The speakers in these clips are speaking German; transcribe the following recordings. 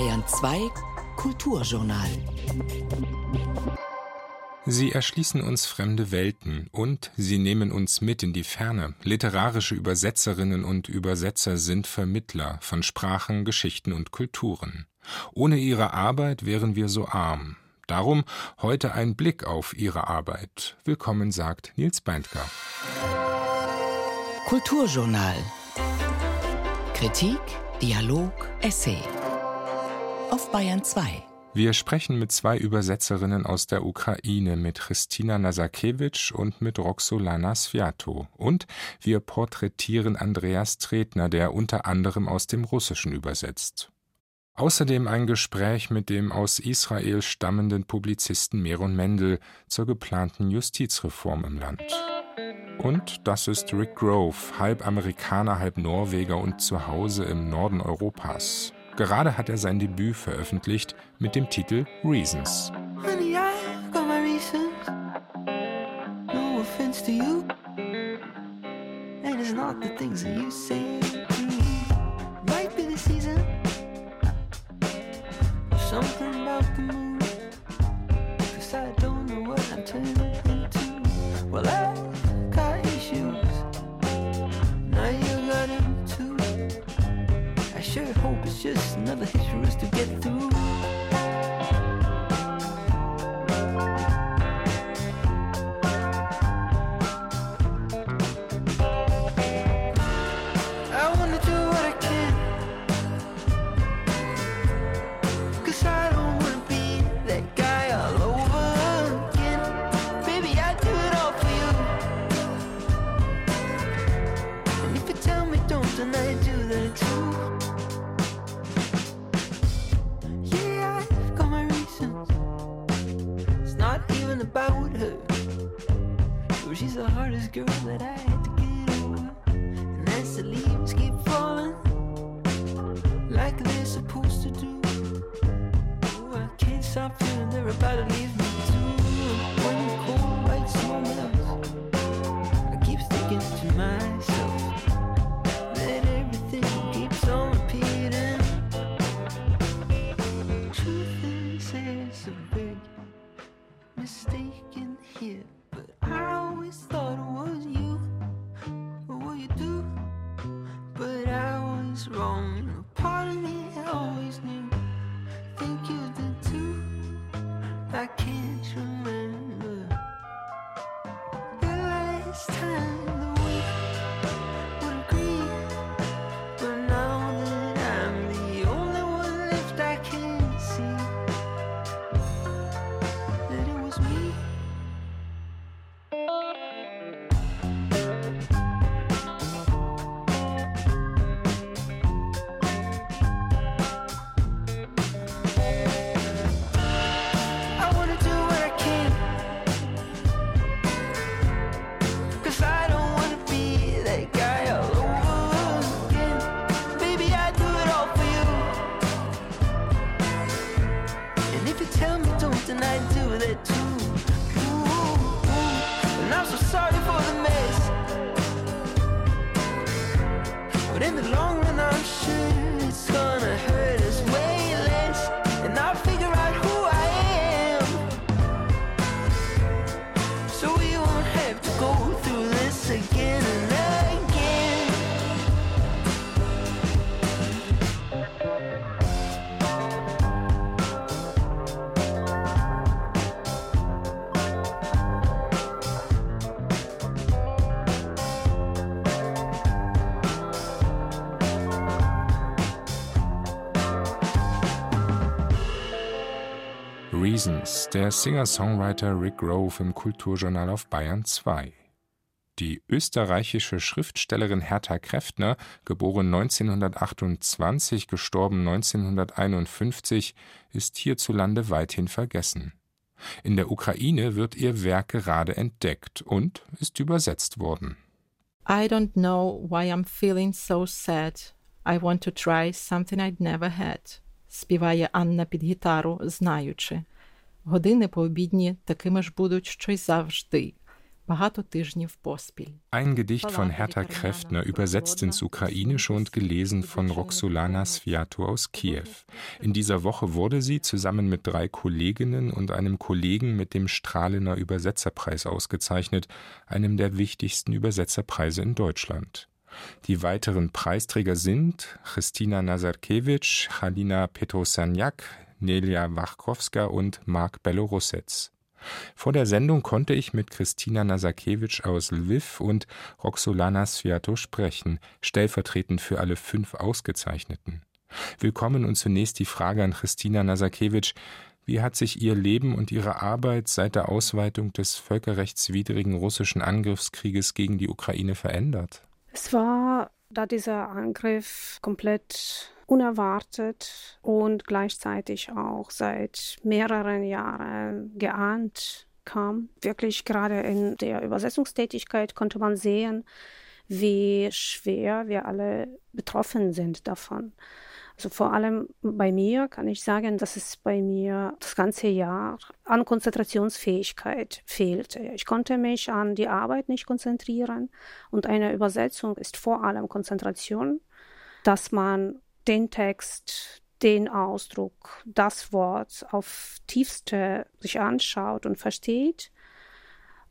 Bayern 2 Kulturjournal. Sie erschließen uns fremde Welten und sie nehmen uns mit in die Ferne. Literarische Übersetzerinnen und Übersetzer sind Vermittler von Sprachen, Geschichten und Kulturen. Ohne ihre Arbeit wären wir so arm. Darum heute ein Blick auf ihre Arbeit. Willkommen, sagt Nils Beindker. Kulturjournal. Kritik, Dialog, Essay. Auf Bayern 2. Wir sprechen mit zwei Übersetzerinnen aus der Ukraine, mit Christina Nasakewitsch und mit Roxolana Sviato. Und wir porträtieren Andreas Tretner, der unter anderem aus dem Russischen übersetzt. Außerdem ein Gespräch mit dem aus Israel stammenden Publizisten Meron Mendel zur geplanten Justizreform im Land. Und das ist Rick Grove, halb Amerikaner, halb Norweger und zu Hause im Norden Europas. Gerade hat er sein Debüt veröffentlicht mit dem Titel Reasons. Honey, I've just another hitch for us to get through. Reasons, der Singer-Songwriter Rick Grove im Kulturjournal auf Bayern 2. Die österreichische Schriftstellerin Hertha Kräftner, geboren 1928, gestorben 1951, ist hierzulande weithin vergessen. In der Ukraine wird ihr Werk gerade entdeckt und ist übersetzt worden. I don't know why I'm feeling so sad. I want to try something I'd never had. співає Анна під гітару, знаючи. Години пообідні такими ж будуть, що й завжди. Ein Gedicht von Hertha Kräftner, übersetzt ins Ukrainische und gelesen von Roxolana Sviato aus Kiew. In dieser Woche wurde sie zusammen mit drei Kolleginnen und einem Kollegen mit dem Strahlener Übersetzerpreis ausgezeichnet, einem der wichtigsten Übersetzerpreise in Deutschland. Die weiteren Preisträger sind Christina Nazarkewitsch, Halina Petrosaniak, Nelia Wachkowska und Mark Belorussetz. Vor der Sendung konnte ich mit Christina Nasakewitsch aus Lviv und Roxolana Sviato sprechen, stellvertretend für alle fünf Ausgezeichneten. Willkommen und zunächst die Frage an Christina Nasakewitsch. Wie hat sich Ihr Leben und Ihre Arbeit seit der Ausweitung des völkerrechtswidrigen russischen Angriffskrieges gegen die Ukraine verändert? Es war, da dieser Angriff komplett unerwartet und gleichzeitig auch seit mehreren Jahren geahnt kam. Wirklich gerade in der Übersetzungstätigkeit konnte man sehen, wie schwer wir alle betroffen sind davon. Also vor allem bei mir kann ich sagen, dass es bei mir das ganze Jahr an Konzentrationsfähigkeit fehlte. Ich konnte mich an die Arbeit nicht konzentrieren und eine Übersetzung ist vor allem Konzentration, dass man den Text, den Ausdruck, das Wort auf tiefste sich anschaut und versteht.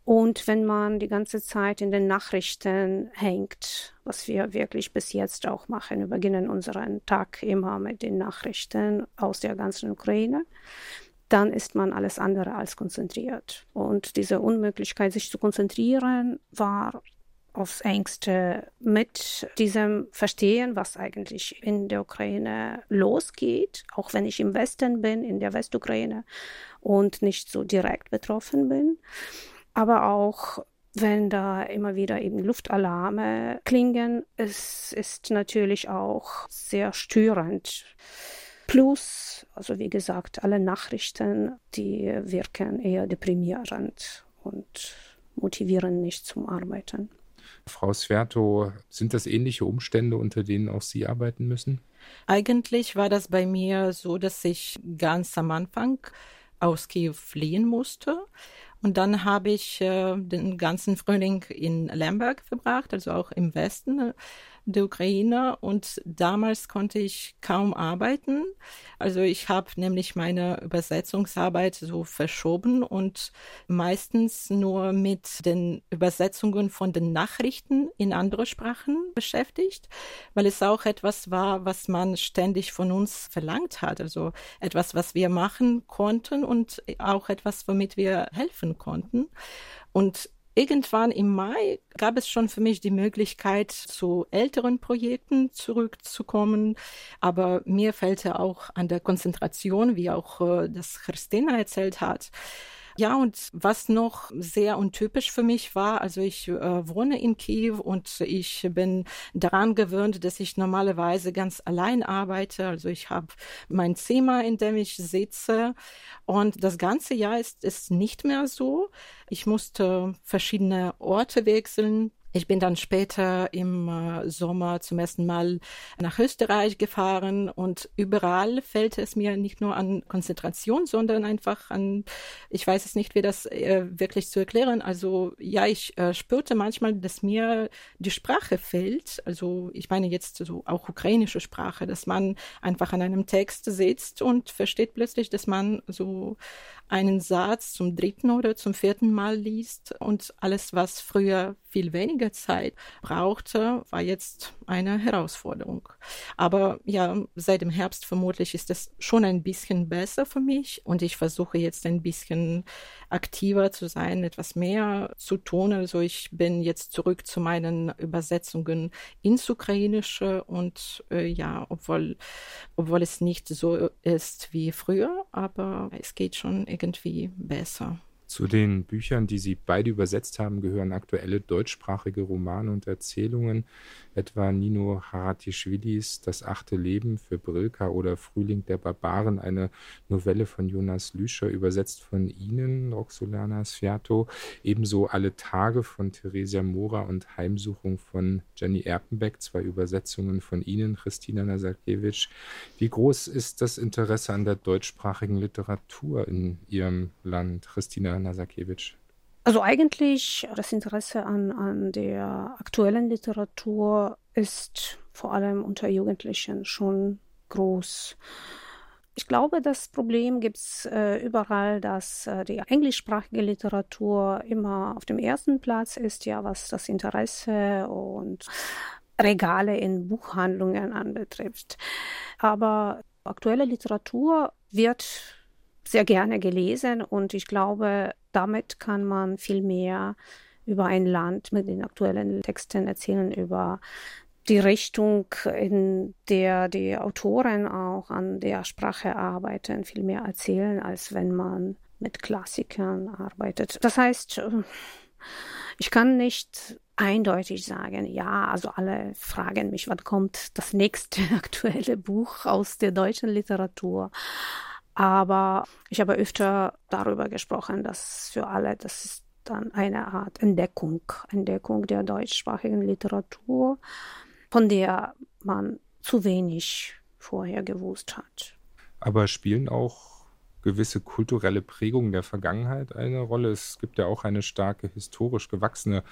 Und wenn man die ganze Zeit in den Nachrichten hängt, was wir wirklich bis jetzt auch machen, wir beginnen unseren Tag immer mit den Nachrichten aus der ganzen Ukraine, dann ist man alles andere als konzentriert. Und diese Unmöglichkeit, sich zu konzentrieren, war engste mit diesem Verstehen, was eigentlich in der Ukraine losgeht, auch wenn ich im Westen bin, in der Westukraine und nicht so direkt betroffen bin. Aber auch wenn da immer wieder eben Luftalarme klingen, es ist natürlich auch sehr störend. Plus, also wie gesagt, alle Nachrichten, die wirken eher deprimierend und motivieren nicht zum Arbeiten. Frau Sverto, sind das ähnliche Umstände, unter denen auch Sie arbeiten müssen? Eigentlich war das bei mir so, dass ich ganz am Anfang aus Kiew fliehen musste. Und dann habe ich äh, den ganzen Frühling in Lemberg verbracht, also auch im Westen der Ukraine und damals konnte ich kaum arbeiten. Also ich habe nämlich meine Übersetzungsarbeit so verschoben und meistens nur mit den Übersetzungen von den Nachrichten in andere Sprachen beschäftigt, weil es auch etwas war, was man ständig von uns verlangt hat. Also etwas, was wir machen konnten und auch etwas, womit wir helfen konnten. Und irgendwann im Mai gab es schon für mich die Möglichkeit, zu älteren Projekten zurückzukommen. Aber mir fällt ja auch an der Konzentration, wie auch äh, das Christina erzählt hat, ja, und was noch sehr untypisch für mich war, also ich äh, wohne in Kiew und ich bin daran gewöhnt, dass ich normalerweise ganz allein arbeite. Also ich habe mein Zimmer, in dem ich sitze und das ganze Jahr ist es nicht mehr so. Ich musste verschiedene Orte wechseln, ich bin dann später im äh, Sommer zum ersten Mal nach Österreich gefahren und überall fällt es mir nicht nur an Konzentration, sondern einfach an, ich weiß es nicht, wie das äh, wirklich zu erklären. Also ja, ich äh, spürte manchmal, dass mir die Sprache fehlt. Also ich meine jetzt so auch ukrainische Sprache, dass man einfach an einem Text sitzt und versteht plötzlich, dass man so einen Satz zum dritten oder zum vierten Mal liest und alles, was früher viel weniger Zeit brauchte, war jetzt eine Herausforderung. Aber ja, seit dem Herbst vermutlich ist es schon ein bisschen besser für mich und ich versuche jetzt ein bisschen aktiver zu sein, etwas mehr zu tun. Also ich bin jetzt zurück zu meinen Übersetzungen ins Ukrainische und äh, ja, obwohl, obwohl es nicht so ist wie früher, aber es geht schon irgendwie besser. Zu den Büchern, die Sie beide übersetzt haben, gehören aktuelle deutschsprachige Romane und Erzählungen, etwa Nino Haratischvilis Das achte Leben für Brilka oder Frühling der Barbaren, eine Novelle von Jonas Lüscher, übersetzt von Ihnen, Roxolana Sfiato, ebenso Alle Tage von Theresia Mora und Heimsuchung von Jenny Erpenbeck, zwei Übersetzungen von Ihnen, Christina Nazarkiewicz. Wie groß ist das Interesse an der deutschsprachigen Literatur in Ihrem Land, Christina Nasakiewicz? Also eigentlich das Interesse an, an der aktuellen Literatur ist vor allem unter Jugendlichen schon groß. Ich glaube, das Problem gibt es äh, überall, dass äh, die englischsprachige Literatur immer auf dem ersten Platz ist, ja, was das Interesse und Regale in Buchhandlungen anbetrifft. Aber aktuelle Literatur wird sehr gerne gelesen und ich glaube, damit kann man viel mehr über ein Land mit den aktuellen Texten erzählen, über die Richtung, in der die Autoren auch an der Sprache arbeiten, viel mehr erzählen, als wenn man mit Klassikern arbeitet. Das heißt, ich kann nicht eindeutig sagen, ja, also alle fragen mich, wann kommt das nächste aktuelle Buch aus der deutschen Literatur. Aber ich habe öfter darüber gesprochen, dass für alle das ist dann eine Art Entdeckung, Entdeckung der deutschsprachigen Literatur von der man zu wenig vorher gewusst hat. Aber spielen auch gewisse kulturelle Prägungen der Vergangenheit eine Rolle? Es gibt ja auch eine starke historisch gewachsene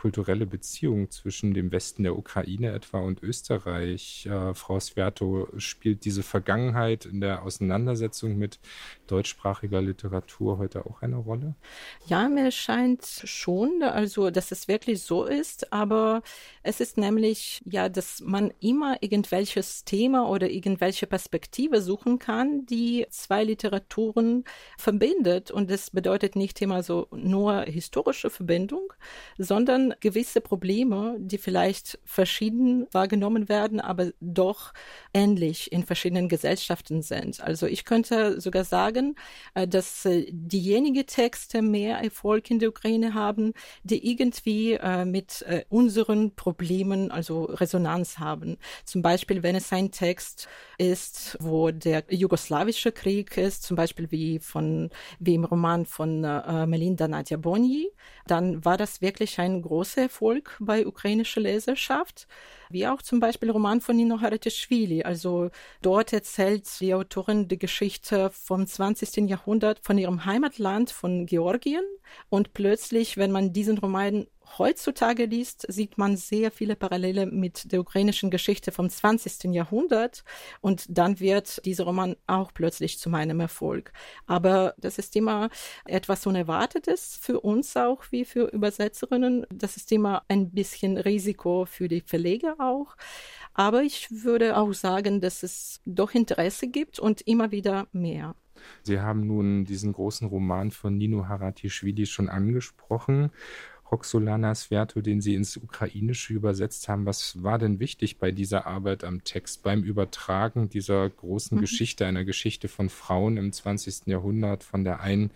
kulturelle Beziehung zwischen dem Westen der Ukraine etwa und Österreich. Äh, Frau Sviato, spielt diese Vergangenheit in der Auseinandersetzung mit deutschsprachiger Literatur heute auch eine Rolle? Ja, mir scheint schon, also dass es wirklich so ist, aber es ist nämlich ja, dass man immer irgendwelches Thema oder irgendwelche Perspektive suchen kann, die zwei Literaturen verbindet und das bedeutet nicht immer so nur historische Verbindung, sondern gewisse Probleme, die vielleicht verschieden wahrgenommen werden, aber doch ähnlich in verschiedenen Gesellschaften sind. Also ich könnte sogar sagen, äh, dass äh, diejenigen Texte mehr Erfolg in der Ukraine haben, die irgendwie äh, mit unseren Problemen also Resonanz haben. Zum Beispiel, wenn es ein Text ist, wo der jugoslawische Krieg ist, zum Beispiel wie von wie im Roman von Melinda Nadja Boni, dann war das wirklich ein großes großer Erfolg bei ukrainischer Leserschaft, wie auch zum Beispiel Roman von Nino Haratischvili. Also dort erzählt die Autorin die Geschichte vom 20. Jahrhundert von ihrem Heimatland, von Georgien. Und plötzlich, wenn man diesen Roman heutzutage liest, sieht man sehr viele Parallele mit der ukrainischen Geschichte vom 20. Jahrhundert und dann wird dieser Roman auch plötzlich zu meinem Erfolg. Aber das ist immer etwas Unerwartetes für uns auch wie für Übersetzerinnen. Das ist immer ein bisschen Risiko für die Verleger auch. Aber ich würde auch sagen, dass es doch Interesse gibt und immer wieder mehr. Sie haben nun diesen großen Roman von Nino Haratischvili schon angesprochen. Roxolana Sverto, den Sie ins Ukrainische übersetzt haben. Was war denn wichtig bei dieser Arbeit am Text, beim Übertragen dieser großen mhm. Geschichte, einer Geschichte von Frauen im 20. Jahrhundert, von der einen,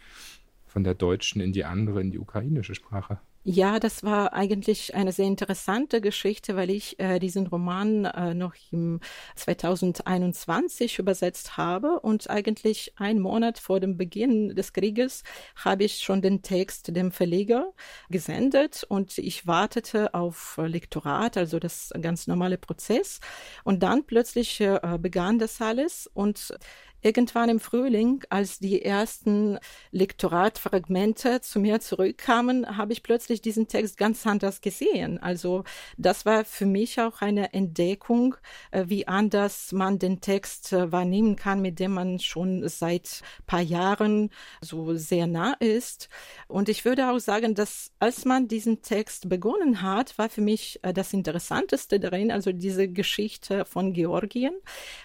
von der deutschen in die andere, in die ukrainische Sprache? Ja, das war eigentlich eine sehr interessante Geschichte, weil ich äh, diesen Roman äh, noch im 2021 übersetzt habe. Und eigentlich einen Monat vor dem Beginn des Krieges habe ich schon den Text dem Verleger gesendet. Und ich wartete auf Lektorat, also das ganz normale Prozess. Und dann plötzlich äh, begann das alles. Und irgendwann im Frühling, als die ersten Lektoratfragmente zu mir zurückkamen, habe ich plötzlich diesen Text ganz anders gesehen. Also das war für mich auch eine Entdeckung, äh, wie anders man den Text äh, wahrnehmen kann, mit dem man schon seit paar Jahren so sehr nah ist. Und ich würde auch sagen, dass als man diesen Text begonnen hat, war für mich äh, das Interessanteste darin, also diese Geschichte von Georgien,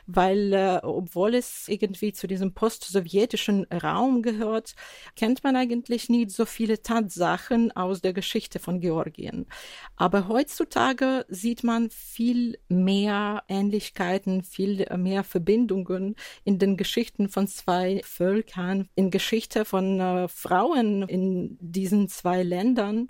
weil obwohl es irgendwie irgendwie zu diesem post-sowjetischen Raum gehört, kennt man eigentlich nicht so viele Tatsachen aus der Geschichte von Georgien. Aber heutzutage sieht man viel mehr Ähnlichkeiten, viel mehr Verbindungen in den Geschichten von zwei Völkern, in Geschichte von äh, Frauen in diesen zwei Ländern.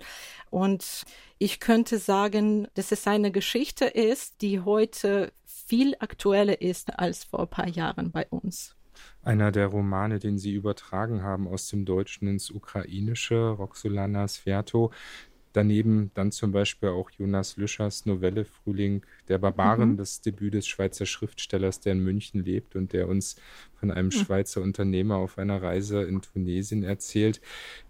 Und ich könnte sagen, dass es eine Geschichte ist, die heute viel aktueller ist als vor ein paar Jahren bei uns. Einer der Romane, den Sie übertragen haben aus dem Deutschen ins Ukrainische, Roxolana Sverto. Daneben dann zum Beispiel auch Jonas Lüschers Novelle Frühling der Barbaren, mhm. das Debüt des Schweizer Schriftstellers, der in München lebt und der uns von einem hm. Schweizer Unternehmer auf einer Reise in Tunesien erzählt.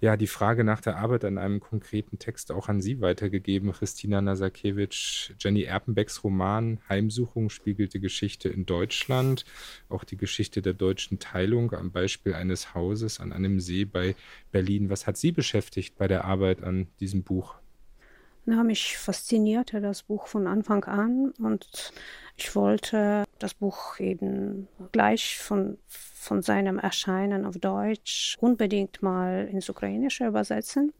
Ja, die Frage nach der Arbeit an einem konkreten Text auch an Sie weitergegeben, Christina Nasakewitsch. Jenny Erpenbecks Roman Heimsuchung spiegelt die Geschichte in Deutschland, auch die Geschichte der deutschen Teilung am Beispiel eines Hauses an einem See bei Berlin. Was hat Sie beschäftigt bei der Arbeit an diesem Buch? Ja, mich faszinierte das Buch von Anfang an und ich wollte das Buch eben gleich von, von seinem Erscheinen auf Deutsch unbedingt mal ins Ukrainische übersetzen.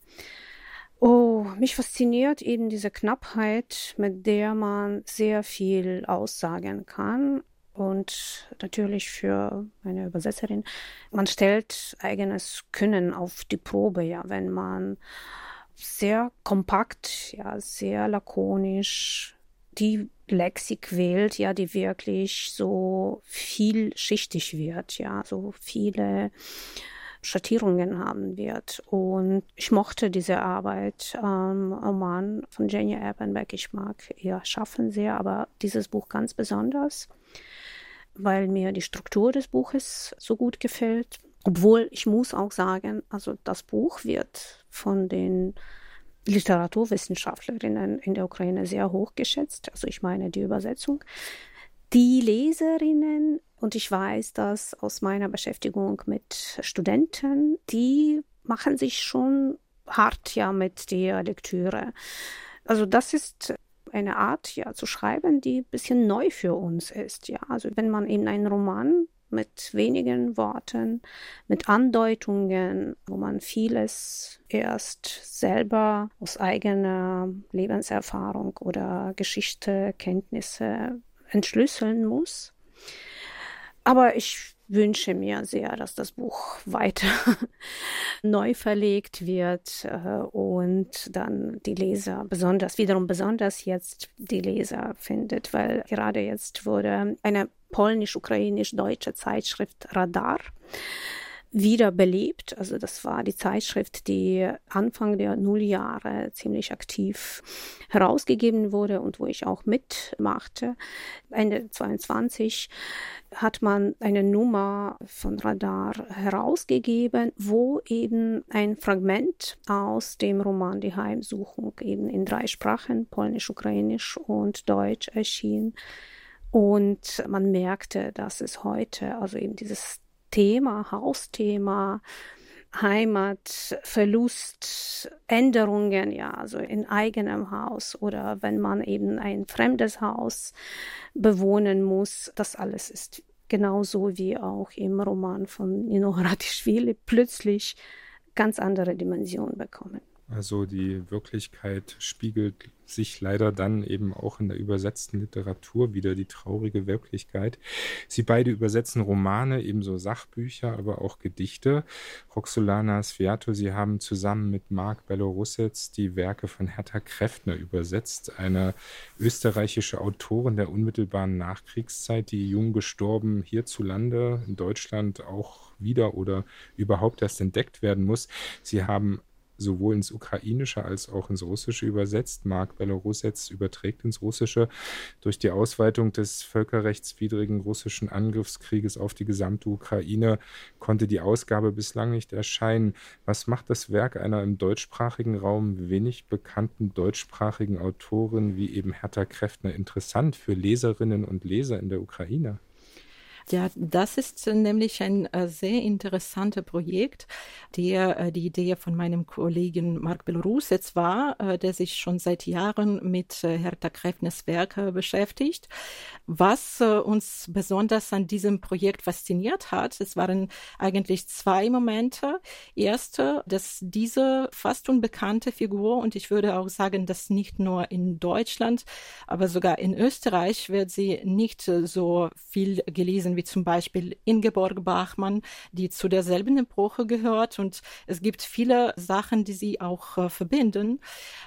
Oh, mich fasziniert eben diese Knappheit, mit der man sehr viel aussagen kann. Und natürlich für eine Übersetzerin, man stellt eigenes Können auf die Probe, ja, wenn man sehr kompakt, ja, sehr lakonisch die Lexik wählt, ja, die wirklich so vielschichtig wird, ja, so viele Schattierungen haben wird. Und ich mochte diese Arbeit ähm, Roman von Jenny Erpenbeck. Ich mag ihr Schaffen sehr, aber dieses Buch ganz besonders, weil mir die Struktur des Buches so gut gefällt. Obwohl ich muss auch sagen, also das Buch wird von den Literaturwissenschaftlerinnen in der Ukraine sehr hoch geschätzt. Also ich meine die Übersetzung. Die Leserinnen, und ich weiß das aus meiner Beschäftigung mit Studenten, die machen sich schon hart ja mit der Lektüre. Also das ist eine Art ja zu schreiben, die ein bisschen neu für uns ist. Ja, also wenn man in einen Roman mit wenigen Worten, mit Andeutungen, wo man vieles erst selber aus eigener Lebenserfahrung oder Geschichte, Kenntnisse entschlüsseln muss. Aber ich wünsche mir sehr, dass das Buch weiter neu verlegt wird äh, und dann die Leser besonders, wiederum besonders jetzt die Leser findet, weil gerade jetzt wurde eine polnisch-ukrainisch-deutsche Zeitschrift Radar wiederbelebt. Also das war die Zeitschrift, die Anfang der Nulljahre ziemlich aktiv herausgegeben wurde und wo ich auch mitmachte. Ende 22 hat man eine Nummer von Radar herausgegeben, wo eben ein Fragment aus dem Roman Die Heimsuchung eben in drei Sprachen, Polnisch, Ukrainisch und Deutsch erschien. Und man merkte, dass es heute, also eben dieses Thema, Hausthema, Heimat, Verlust, Änderungen, ja, also in eigenem Haus oder wenn man eben ein fremdes Haus bewohnen muss, das alles ist genauso wie auch im Roman von Nino Haratischvili plötzlich ganz andere Dimensionen bekommen. Also die Wirklichkeit spiegelt sich leider dann eben auch in der übersetzten Literatur wieder, die traurige Wirklichkeit. Sie beide übersetzen Romane, ebenso Sachbücher, aber auch Gedichte. Roxolana Sviato, Sie haben zusammen mit Marc Belorussets die Werke von Hertha Kräftner übersetzt, eine österreichische Autorin der unmittelbaren Nachkriegszeit, die jung gestorben hierzulande in Deutschland auch wieder oder überhaupt erst entdeckt werden muss. Sie haben sowohl ins Ukrainische als auch ins Russische übersetzt. Mark Belarusets überträgt ins Russische. Durch die Ausweitung des völkerrechtswidrigen russischen Angriffskrieges auf die gesamte Ukraine konnte die Ausgabe bislang nicht erscheinen. Was macht das Werk einer im deutschsprachigen Raum wenig bekannten deutschsprachigen Autorin wie eben Hertha Kräftner interessant für Leserinnen und Leser in der Ukraine? Ja, das ist nämlich ein äh, sehr interessantes Projekt, der äh, die Idee von meinem Kollegen Mark Belorusets war, äh, der sich schon seit Jahren mit Hertha Kräftners Werke beschäftigt. Was uns besonders an diesem Projekt fasziniert hat, es waren eigentlich zwei Momente. Erste, dass diese fast unbekannte Figur, und ich würde auch sagen, dass nicht nur in Deutschland, aber sogar in Österreich wird sie nicht so viel gelesen wie zum Beispiel Ingeborg Bachmann, die zu derselben Epoche gehört. Und es gibt viele Sachen, die sie auch äh, verbinden.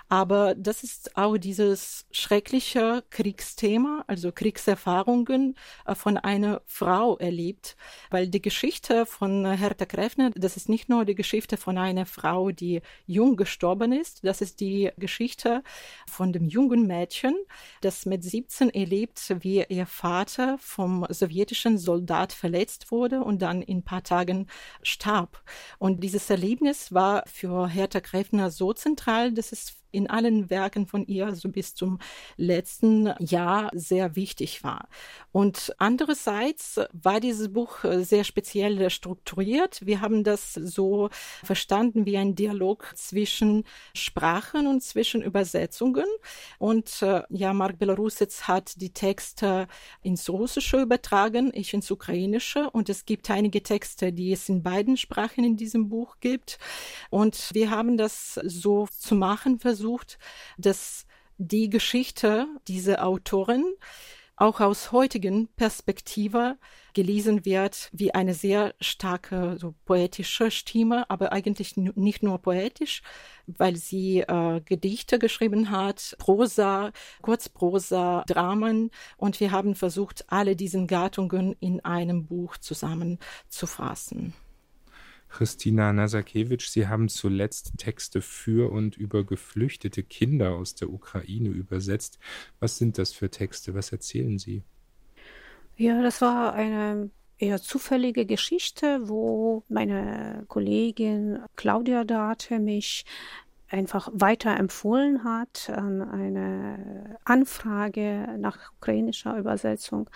Aber das ist auch dieses schreckliche Kriegsthema, also Kriegserfahrungen äh, von einer Frau erlebt. Weil die Geschichte von Hertha Kräfner, das ist nicht nur die Geschichte von einer Frau, die jung gestorben ist, das ist die Geschichte von dem jungen Mädchen, das mit 17 erlebt, wie ihr Vater vom sowjetischen Soldat verletzt wurde und dann in ein paar Tagen starb. Und dieses Erlebnis war für Hertha Kräfner so zentral, dass es in allen Werken von ihr so bis zum letzten Jahr sehr wichtig war. Und andererseits war dieses Buch äh, sehr speziell strukturiert. Wir haben das so verstanden wie ein Dialog zwischen Sprachen und zwischen Übersetzungen. Und äh, ja, Mark Belarusitz hat die Texte ins Russische übertragen, ich ins Ukrainische. Und es gibt einige Texte, die es in beiden Sprachen in diesem Buch gibt. Und wir haben das so zu machen versucht versucht, dass die Geschichte dieser Autorin auch aus heutigen Perspektive gelesen wird wie eine sehr starke so poetische Stimme, aber eigentlich nicht nur poetisch, weil sie äh, Gedichte geschrieben hat, Prosa, Kurzprosa, Dramen und wir haben versucht, alle diesen Gattungen in einem Buch zusammenzufassen. Christina Nasakewitsch, Sie haben zuletzt Texte für und über geflüchtete Kinder aus der Ukraine übersetzt. Was sind das für Texte? Was erzählen Sie? Ja, das war eine eher zufällige Geschichte, wo meine Kollegin Claudia Date mich einfach weiterempfohlen hat an eine Anfrage nach ukrainischer Übersetzung.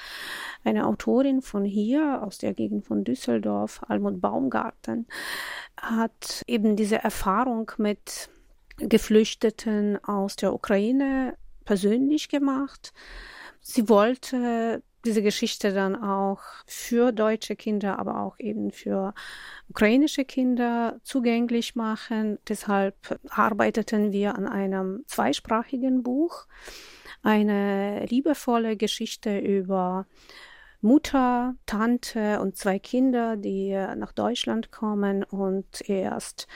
Eine Autorin von hier, aus der Gegend von Düsseldorf, Almut Baumgarten, hat eben diese Erfahrung mit Geflüchteten aus der Ukraine persönlich gemacht. Sie wollte diese Geschichte dann auch für deutsche Kinder, aber auch eben für ukrainische Kinder zugänglich machen. Deshalb arbeiteten wir an einem zweisprachigen Buch, eine liebevolle Geschichte über Mutter, Tante und zwei Kinder, die nach Deutschland kommen und erst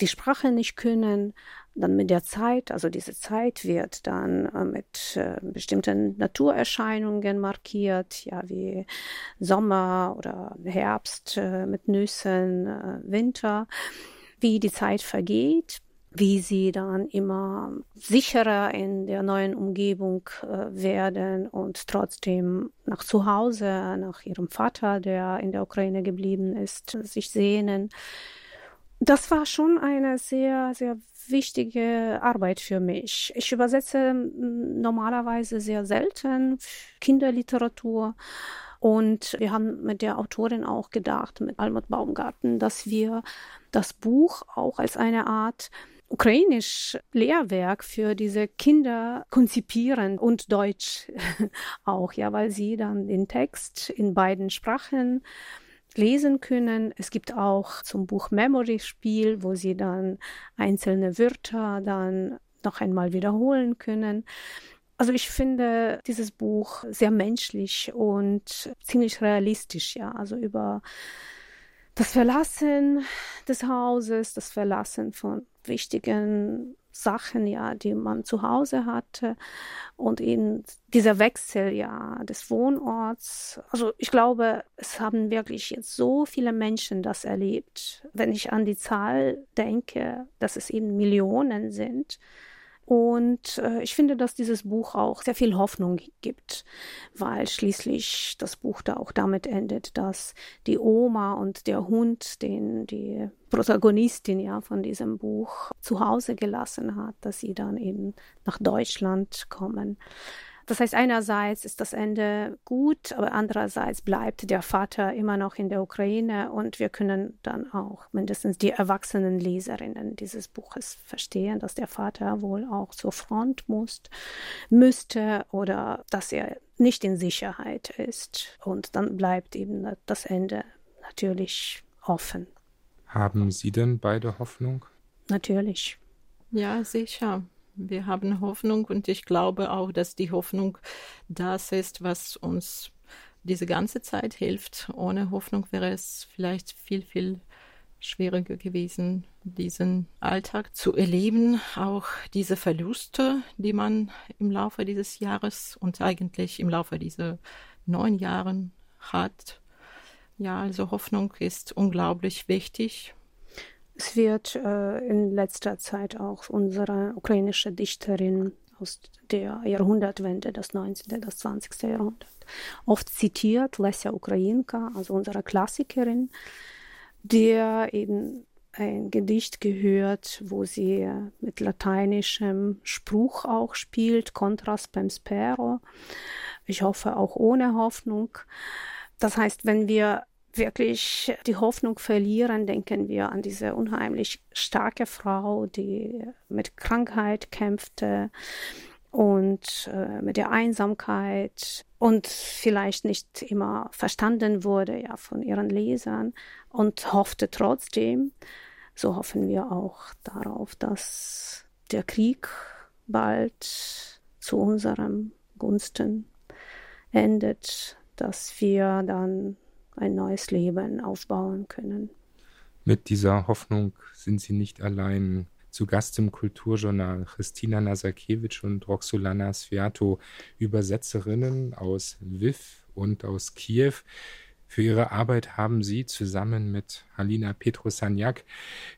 die Sprache nicht können, dann mit der Zeit, also diese Zeit wird dann äh, mit äh, bestimmten Naturerscheinungen markiert, ja, wie Sommer oder Herbst äh, mit Nüssen, Winter, wie die Zeit vergeht, wie sie dann immer sicherer in der neuen Umgebung werden und trotzdem nach zu Hause, nach ihrem Vater, der in der Ukraine geblieben ist, sich sehnen. Das war schon eine sehr, sehr wichtige Arbeit für mich. Ich übersetze normalerweise sehr selten Kinderliteratur. Und wir haben mit der Autorin auch gedacht, mit Almut Baumgarten, dass wir das Buch auch als eine Art ukrainisch Lehrwerk für diese Kinder konzipieren und Deutsch auch, ja, weil sie dann den Text in beiden Sprachen lesen können. Es gibt auch zum Buch Memory-Spiel, wo sie dann einzelne Wörter dann noch einmal wiederholen können. Also ich finde dieses Buch sehr menschlich und ziemlich realistisch, ja, also über das Verlassen des Hauses, das Verlassen von wichtigen Sachen, ja, die man zu Hause hatte und eben dieser Wechsel, ja, des Wohnorts. Also ich glaube, es haben wirklich jetzt so viele Menschen das erlebt. Wenn ich an die Zahl denke, dass es eben Millionen sind, und äh, ich finde, dass dieses Buch auch sehr viel Hoffnung gibt, weil schließlich das Buch da auch damit endet, dass die Oma und der Hund, den die Protagonistin ja von diesem Buch zu Hause gelassen hat, dass sie dann eben nach Deutschland kommen. Das heißt, einerseits ist das Ende gut, aber andererseits bleibt der Vater immer noch in der Ukraine und wir können dann auch mindestens die erwachsenen Leserinnen dieses Buches verstehen, dass der Vater wohl auch zur Front muss, müsste oder dass er nicht in Sicherheit ist. Und dann bleibt eben das Ende natürlich offen. Haben Sie denn beide Hoffnung? Natürlich. Ja, sicher wir haben Hoffnung und ich glaube auch, dass die Hoffnung das ist, was uns diese ganze Zeit hilft. Ohne Hoffnung wäre es vielleicht viel, viel schwieriger gewesen, diesen Alltag zu erleben, auch diese Verluste, die man im Laufe dieses Jahres und eigentlich im Laufe dieser neun Jahren hat. Ja, also Hoffnung ist unglaublich wichtig es wird äh, in letzter Zeit auch unsere ukrainische Dichterin aus der Jahrhundertwende, das 19., das 20. Jahrhundert. Oft zitiert Lesja Ukrainka, also unsere Klassikerin, der eben ein Gedicht gehört, wo sie mit lateinischem Spruch auch spielt, Contras pem spero. Ich hoffe auch ohne Hoffnung. Das heißt, wenn wir wirklich die Hoffnung verlieren, denken wir an diese unheimlich starke Frau, die mit Krankheit kämpfte und äh, mit der Einsamkeit und vielleicht nicht immer verstanden wurde ja von ihren Lesern und hoffte trotzdem. So hoffen wir auch darauf, dass der Krieg bald zu unserem Gunsten endet, dass wir dann ein neues Leben aufbauen können. Mit dieser Hoffnung sind Sie nicht allein. Zu Gast im Kulturjournal Christina Nasakewitsch und Roxolana Sviato, Übersetzerinnen aus Lviv und aus Kiew. Für ihre Arbeit haben sie zusammen mit Halina Petrosaniak,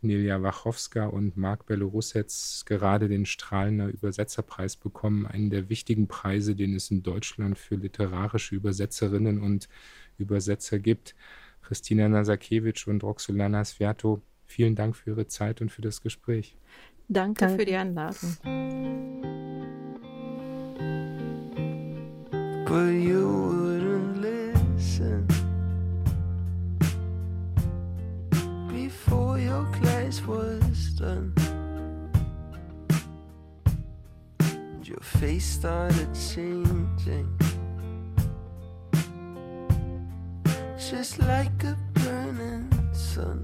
Nelia Wachowska und Marc Belorussets gerade den Strahlender Übersetzerpreis bekommen, einen der wichtigen Preise, den es in Deutschland für literarische Übersetzerinnen und Übersetzer gibt. Christina Nasakewitsch und Roxolana Sviato, vielen Dank für Ihre Zeit und für das Gespräch. Danke, Danke. für die Einladung. But you wouldn't listen. class was done. Your face started changing, just like a burning sun.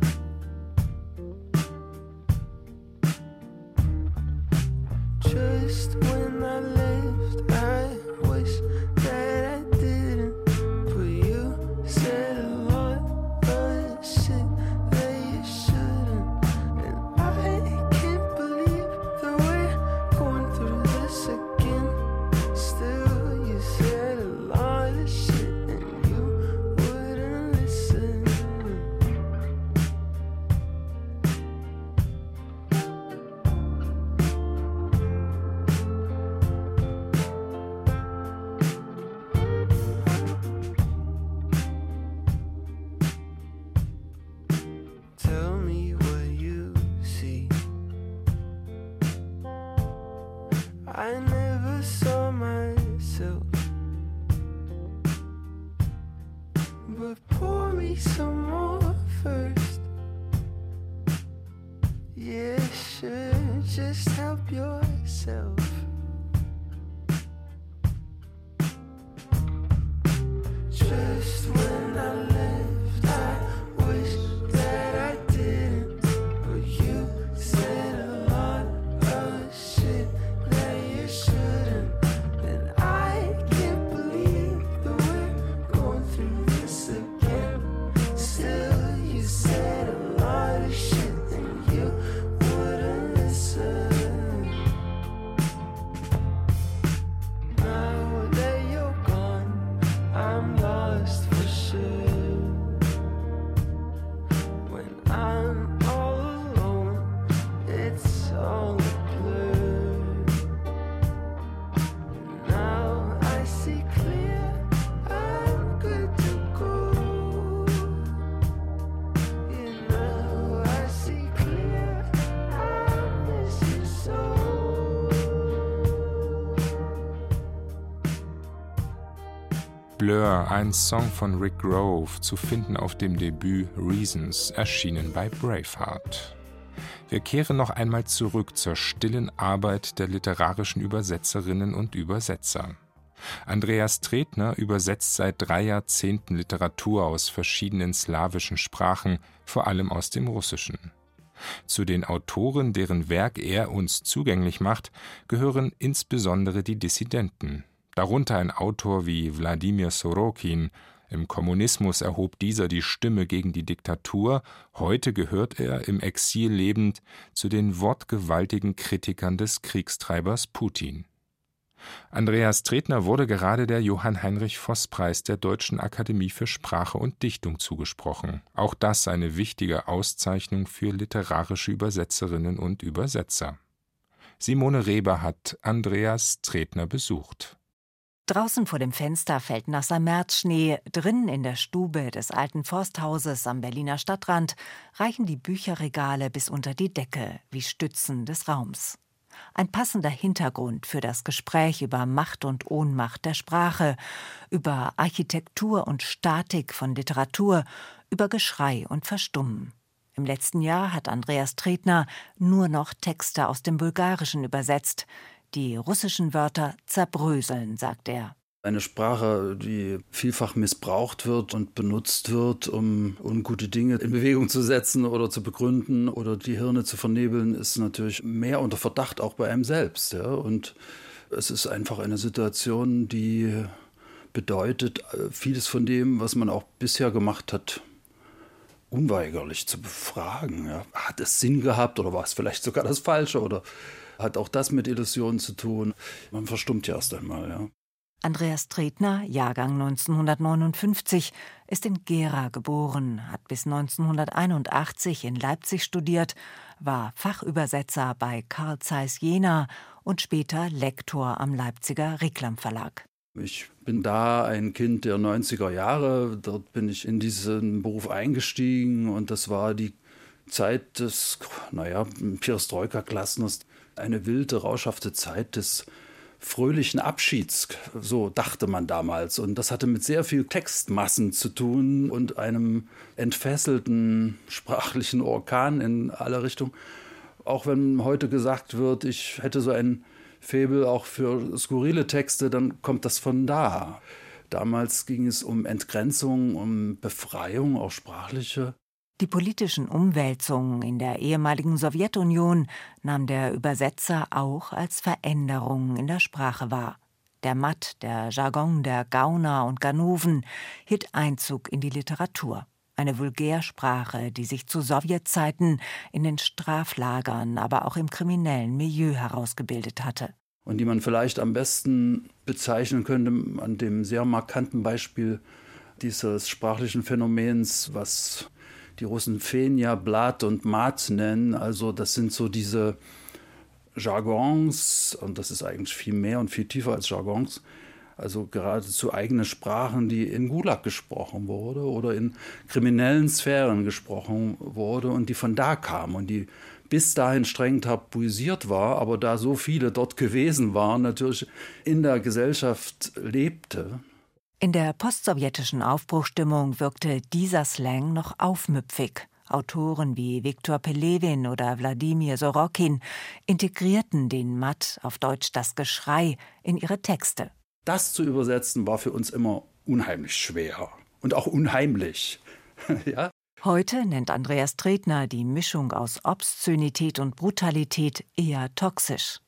Just when I left, I was. Blur, ein Song von Rick Grove, zu finden auf dem Debüt Reasons, erschienen bei Braveheart. Wir kehren noch einmal zurück zur stillen Arbeit der literarischen Übersetzerinnen und Übersetzer. Andreas Tretner übersetzt seit drei Jahrzehnten Literatur aus verschiedenen slawischen Sprachen, vor allem aus dem Russischen. Zu den Autoren, deren Werk er uns zugänglich macht, gehören insbesondere die Dissidenten, darunter ein Autor wie Wladimir Sorokin. Im Kommunismus erhob dieser die Stimme gegen die Diktatur, heute gehört er, im Exil lebend, zu den wortgewaltigen Kritikern des Kriegstreibers Putin. Andreas Tretner wurde gerade der Johann Heinrich Voss Preis der Deutschen Akademie für Sprache und Dichtung zugesprochen, auch das eine wichtige Auszeichnung für literarische Übersetzerinnen und Übersetzer Simone Reber hat Andreas Tretner besucht. Draußen vor dem Fenster fällt nasser Märzschnee, drin in der Stube des alten Forsthauses am Berliner Stadtrand reichen die Bücherregale bis unter die Decke wie Stützen des Raums. Ein passender Hintergrund für das Gespräch über Macht und Ohnmacht der Sprache, über Architektur und Statik von Literatur, über Geschrei und Verstummen. Im letzten Jahr hat Andreas Tretner nur noch Texte aus dem Bulgarischen übersetzt. Die russischen Wörter zerbröseln, sagt er. Eine Sprache, die vielfach missbraucht wird und benutzt wird, um ungute Dinge in Bewegung zu setzen oder zu begründen oder die Hirne zu vernebeln, ist natürlich mehr unter Verdacht auch bei einem selbst. Ja? Und es ist einfach eine Situation, die bedeutet, vieles von dem, was man auch bisher gemacht hat, unweigerlich zu befragen. Ja? Hat es Sinn gehabt oder war es vielleicht sogar das Falsche oder hat auch das mit Illusionen zu tun. Man verstummt ja erst einmal, ja. Andreas Tretner, Jahrgang 1959, ist in Gera geboren, hat bis 1981 in Leipzig studiert, war Fachübersetzer bei Carl Zeiss Jena und später Lektor am Leipziger Reklam Verlag. Ich bin da ein Kind der 90er Jahre. Dort bin ich in diesen Beruf eingestiegen und das war die Zeit des, naja, Perestroika-Klassners eine wilde, rauschhafte Zeit des fröhlichen Abschieds, so dachte man damals. Und das hatte mit sehr viel Textmassen zu tun und einem entfesselten sprachlichen Orkan in alle Richtungen. Auch wenn heute gesagt wird, ich hätte so ein Faible auch für skurrile Texte, dann kommt das von da. Damals ging es um Entgrenzung, um Befreiung, auch sprachliche. Die politischen Umwälzungen in der ehemaligen Sowjetunion nahm der Übersetzer auch als Veränderungen in der Sprache wahr. Der Matt, der Jargon der Gauner und Ganoven hielt Einzug in die Literatur. Eine Vulgärsprache, die sich zu Sowjetzeiten in den Straflagern, aber auch im kriminellen Milieu herausgebildet hatte. Und die man vielleicht am besten bezeichnen könnte an dem sehr markanten Beispiel dieses sprachlichen Phänomens, was die Russen Fenja, Blatt und Mat nennen. Also das sind so diese Jargons, und das ist eigentlich viel mehr und viel tiefer als Jargons, also geradezu eigene Sprachen, die in Gulag gesprochen wurde oder in kriminellen Sphären gesprochen wurde und die von da kamen und die bis dahin streng tabuisiert war, aber da so viele dort gewesen waren, natürlich in der Gesellschaft lebte. In der postsowjetischen Aufbruchstimmung wirkte dieser Slang noch aufmüpfig. Autoren wie Viktor Pelewin oder Wladimir Sorokin integrierten den Matt, auf Deutsch das Geschrei, in ihre Texte. Das zu übersetzen war für uns immer unheimlich schwer und auch unheimlich. ja? Heute nennt Andreas Tretner die Mischung aus Obszönität und Brutalität eher toxisch.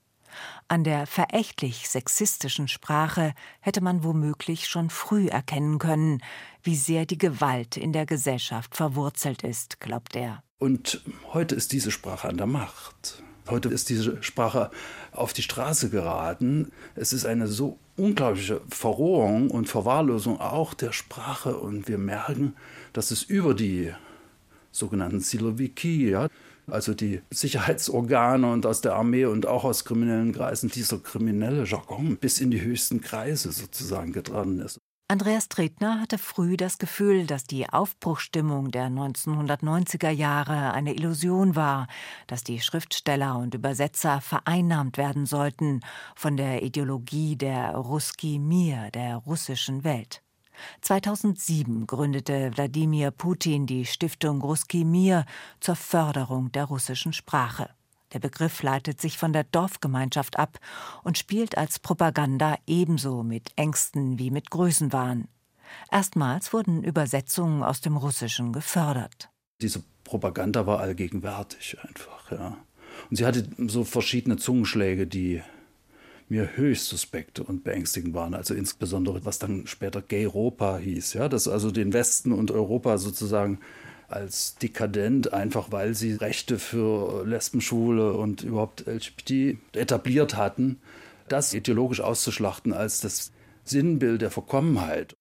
An der verächtlich sexistischen Sprache hätte man womöglich schon früh erkennen können, wie sehr die Gewalt in der Gesellschaft verwurzelt ist, glaubt er. Und heute ist diese Sprache an der Macht. Heute ist diese Sprache auf die Straße geraten. Es ist eine so unglaubliche Verrohung und Verwahrlosung auch der Sprache. Und wir merken, dass es über die sogenannten Siloviki, ja, also die Sicherheitsorgane und aus der Armee und auch aus kriminellen Kreisen, dieser kriminelle Jargon bis in die höchsten Kreise sozusagen getragen ist. Andreas Tretner hatte früh das Gefühl, dass die Aufbruchstimmung der 1990er Jahre eine Illusion war, dass die Schriftsteller und Übersetzer vereinnahmt werden sollten von der Ideologie der Ruski Mir, der russischen Welt. 2007 gründete Wladimir Putin die Stiftung Ruski Mir zur Förderung der russischen Sprache. Der Begriff leitet sich von der Dorfgemeinschaft ab und spielt als Propaganda ebenso mit Ängsten wie mit Größenwahn. Erstmals wurden Übersetzungen aus dem Russischen gefördert. Diese Propaganda war allgegenwärtig einfach, ja. Und sie hatte so verschiedene Zungenschläge, die mir höchst suspekt und beängstigend waren. Also insbesondere, was dann später Gay-Europa hieß, ja, dass also den Westen und Europa sozusagen als dekadent, einfach weil sie Rechte für Lesbenschwule und überhaupt LGBT etabliert hatten, das ideologisch auszuschlachten als das Sinnbild der Verkommenheit.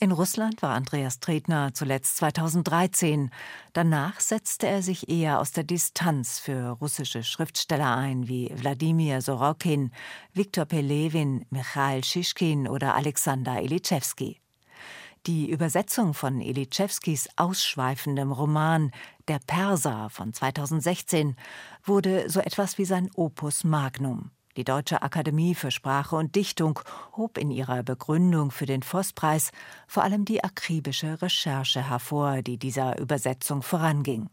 In Russland war Andreas Tretner zuletzt 2013. Danach setzte er sich eher aus der Distanz für russische Schriftsteller ein, wie Wladimir Sorokin, Viktor Pelewin, Michail Schischkin oder Alexander Elitschewski. Die Übersetzung von Elitschewskis ausschweifendem Roman Der Perser von 2016 wurde so etwas wie sein Opus Magnum. Die Deutsche Akademie für Sprache und Dichtung hob in ihrer Begründung für den Vosspreis vor allem die akribische Recherche hervor, die dieser Übersetzung voranging.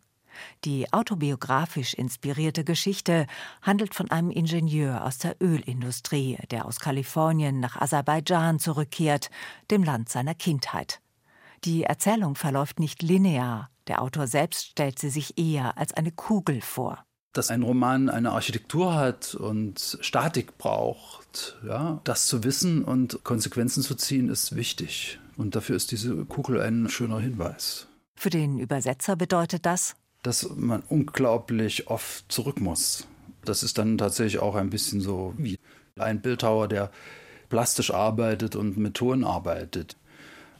Die autobiografisch inspirierte Geschichte handelt von einem Ingenieur aus der Ölindustrie, der aus Kalifornien nach Aserbaidschan zurückkehrt, dem Land seiner Kindheit. Die Erzählung verläuft nicht linear, der Autor selbst stellt sie sich eher als eine Kugel vor dass ein Roman eine Architektur hat und Statik braucht. Ja, das zu wissen und Konsequenzen zu ziehen, ist wichtig. Und dafür ist diese Kugel ein schöner Hinweis. Für den Übersetzer bedeutet das? Dass man unglaublich oft zurück muss. Das ist dann tatsächlich auch ein bisschen so wie ein Bildhauer, der plastisch arbeitet und mit Ton arbeitet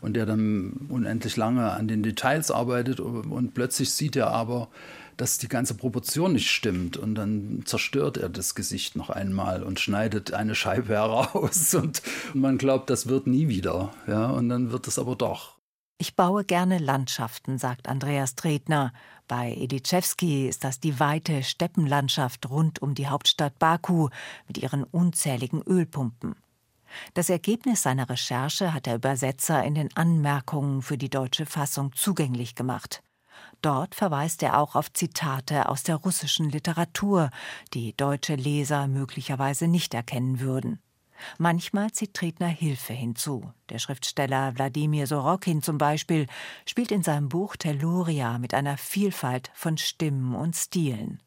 und der dann unendlich lange an den Details arbeitet und plötzlich sieht er aber, dass die ganze Proportion nicht stimmt. Und dann zerstört er das Gesicht noch einmal und schneidet eine Scheibe heraus. Und man glaubt, das wird nie wieder. Ja, und dann wird es aber doch. Ich baue gerne Landschaften, sagt Andreas Tretner. Bei Edichewski ist das die weite Steppenlandschaft rund um die Hauptstadt Baku mit ihren unzähligen Ölpumpen. Das Ergebnis seiner Recherche hat der Übersetzer in den Anmerkungen für die deutsche Fassung zugänglich gemacht. Dort verweist er auch auf Zitate aus der russischen Literatur, die deutsche Leser möglicherweise nicht erkennen würden. Manchmal zieht Tretner Hilfe hinzu. Der Schriftsteller Wladimir Sorokin zum Beispiel spielt in seinem Buch Telluria mit einer Vielfalt von Stimmen und Stilen.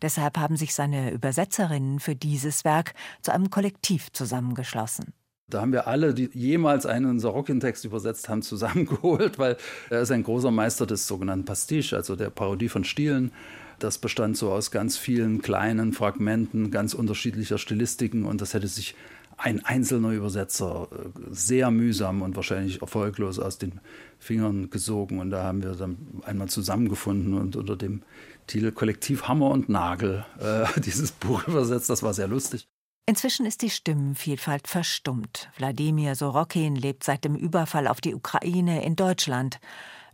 Deshalb haben sich seine Übersetzerinnen für dieses Werk zu einem Kollektiv zusammengeschlossen. Da haben wir alle, die jemals einen Sorokin-Text übersetzt haben, zusammengeholt, weil er ist ein großer Meister des sogenannten Pastiche, also der Parodie von Stilen. Das bestand so aus ganz vielen kleinen Fragmenten, ganz unterschiedlicher Stilistiken und das hätte sich ein einzelner Übersetzer äh, sehr mühsam und wahrscheinlich erfolglos aus den Fingern gesogen. Und da haben wir dann einmal zusammengefunden und unter dem Titel Kollektiv Hammer und Nagel äh, dieses Buch übersetzt. Das war sehr lustig. Inzwischen ist die Stimmenvielfalt verstummt. Wladimir Sorokin lebt seit dem Überfall auf die Ukraine in Deutschland.